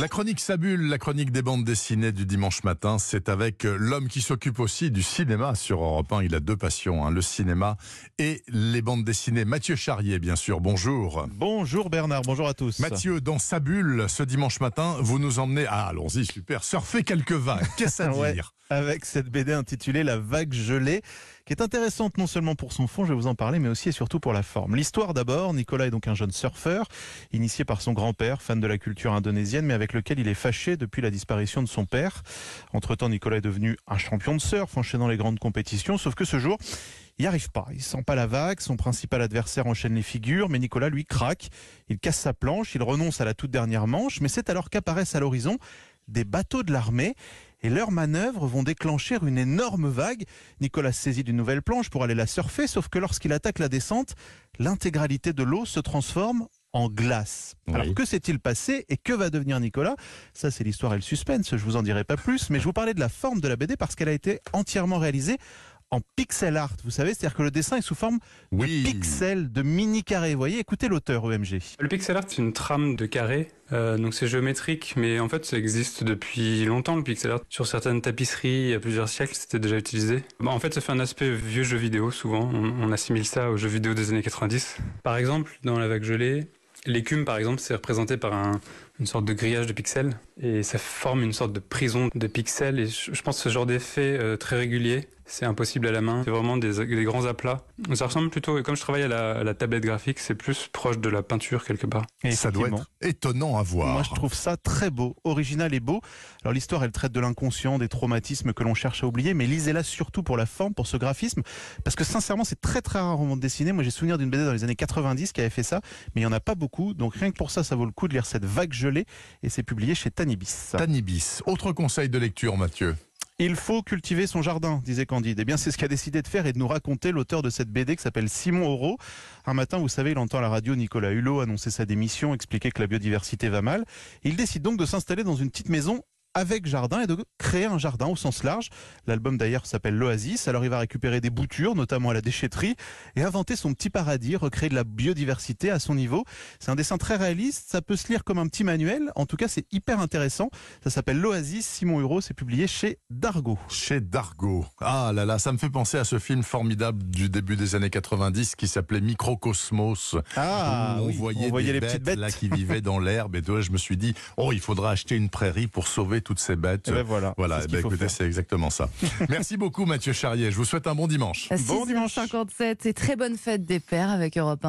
La chronique Sabule, la chronique des bandes dessinées du dimanche matin, c'est avec l'homme qui s'occupe aussi du cinéma sur Europe 1. Il a deux passions, hein, le cinéma et les bandes dessinées. Mathieu Charrier, bien sûr, bonjour. Bonjour Bernard, bonjour à tous. Mathieu, dans Sabule, ce dimanche matin, vous nous emmenez, ah allons-y, super, surfer quelques vagues, qu'est-ce à Ouais. Avec cette BD intitulée La vague gelée, qui est intéressante non seulement pour son fond, je vais vous en parler, mais aussi et surtout pour la forme. L'histoire d'abord, Nicolas est donc un jeune surfeur, initié par son grand-père, fan de la culture indonésienne, mais avec lequel il est fâché depuis la disparition de son père. Entre-temps, Nicolas est devenu un champion de surf, enchaînant les grandes compétitions, sauf que ce jour, il n'y arrive pas. Il sent pas la vague, son principal adversaire enchaîne les figures, mais Nicolas, lui, craque. Il casse sa planche, il renonce à la toute dernière manche, mais c'est alors qu'apparaissent à l'horizon des bateaux de l'armée et leurs manœuvres vont déclencher une énorme vague. Nicolas saisit d'une nouvelle planche pour aller la surfer, sauf que lorsqu'il attaque la descente, l'intégralité de l'eau se transforme en glace. Oui. Alors que s'est-il passé et que va devenir Nicolas? Ça c'est l'histoire et le suspense, je vous en dirai pas plus, mais je vous parlais de la forme de la BD parce qu'elle a été entièrement réalisée en pixel art, vous savez, c'est-à-dire que le dessin est sous forme Oui. de pixels, de mini carrés. Vous voyez, écoutez l'auteur EMG. Le pixel art, c'est une trame de carré, euh, donc c'est géométrique, mais en fait ça existe depuis longtemps le pixel art. Sur certaines tapisseries, il y a plusieurs siècles, c'était déjà utilisé. Bah, en fait, ça fait un aspect vieux jeu vidéo, souvent. On, on assimile ça aux jeux vidéo des années 90. Par exemple, dans la vague gelée, l'écume, par exemple, c'est représenté par un- une sorte de grillage de pixels, et ça forme une sorte de prison de pixels, et je, pense que ce genre d'effet euh, très régulier, c'est impossible à la main. C'est vraiment des, des grands aplats. Ça ressemble plutôt, et comme je travaille à la, à la tablette graphique, c'est plus proche de la peinture quelque part. Et Ça doit être étonnant à voir. Moi, je trouve ça très beau, original et beau. Alors, l'histoire, elle traite de l'inconscient, des traumatismes que l'on cherche à oublier, mais lisez-la surtout pour la forme, pour ce graphisme, parce que sincèrement, c'est très très rare en bande dessinée. Moi, j'ai souvenir d'une BD dans les années 90 qui avait fait ça, mais il n'y en a pas beaucoup. Donc, rien que pour ça, ça vaut le coup de lire cette vague gelée, et c'est publié chez Tanibis. Tanibis. Autre conseil de lecture, Mathieu. Il faut cultiver son jardin, disait Candide. Eh bien, c'est ce qu'a décidé de faire et de nous raconter l'auteur de cette BD qui s'appelle Simon Auro. Un matin, vous savez, il entend à la radio Nicolas Hulot annoncer sa démission, expliquer que la biodiversité va mal. Il décide donc de s'installer dans une petite maison avec jardin et de créer un jardin au sens large. L'album d'ailleurs s'appelle l'Oasis. Alors il va récupérer des boutures, notamment à la déchetterie, et inventer son petit paradis, recréer de la biodiversité à son niveau. C'est un dessin très réaliste, ça peut se lire comme un petit manuel. En tout cas, c'est hyper intéressant. Ça s'appelle l'Oasis. Simon Hureau, c'est publié chez Dargo. Chez Dargo. Ah là là, ça me fait penser à ce film formidable du début des années 90 qui s'appelait Microcosmos. Ah, où on oui, voyait, on voyait des les petites bêtes. là qui vivaient dans l'herbe. Et toi, je me suis dit, oh, il faudra acheter une prairie pour sauver toutes ces bêtes. Eh ben voilà. Voilà, c'est ce eh ben, c'est exactement ça. Merci beaucoup, Mathieu Charrier. Je vous souhaite un bon dimanche. Bon dimanche. 6h57 et très bonne fête des pères avec Europe 1.